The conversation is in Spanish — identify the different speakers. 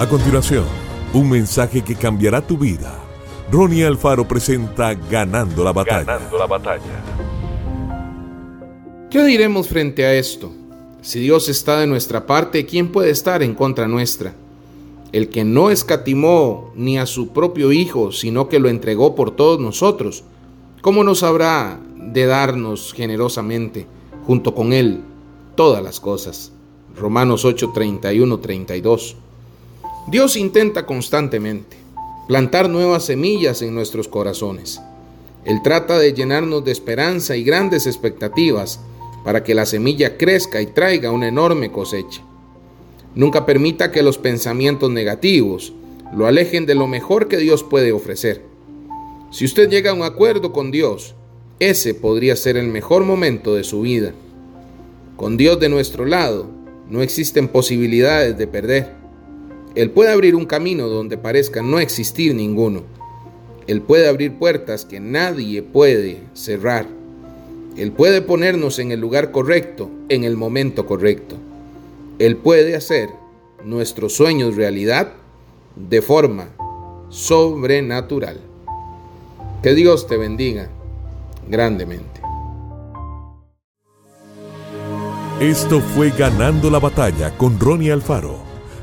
Speaker 1: A continuación, un mensaje que cambiará tu vida. Ronnie Alfaro presenta Ganando la batalla. Ganando la batalla.
Speaker 2: ¿Qué diremos frente a esto? Si Dios está de nuestra parte, ¿quién puede estar en contra nuestra? El que no escatimó ni a su propio Hijo, sino que lo entregó por todos nosotros, ¿cómo nos habrá de darnos generosamente, junto con Él, todas las cosas? Romanos 8, 31, 32. Dios intenta constantemente plantar nuevas semillas en nuestros corazones. Él trata de llenarnos de esperanza y grandes expectativas para que la semilla crezca y traiga una enorme cosecha. Nunca permita que los pensamientos negativos lo alejen de lo mejor que Dios puede ofrecer. Si usted llega a un acuerdo con Dios, ese podría ser el mejor momento de su vida. Con Dios de nuestro lado, no existen posibilidades de perder. Él puede abrir un camino donde parezca no existir ninguno. Él puede abrir puertas que nadie puede cerrar. Él puede ponernos en el lugar correcto, en el momento correcto. Él puede hacer nuestros sueños realidad de forma sobrenatural. Que Dios te bendiga grandemente.
Speaker 1: Esto fue Ganando la Batalla con Ronnie Alfaro.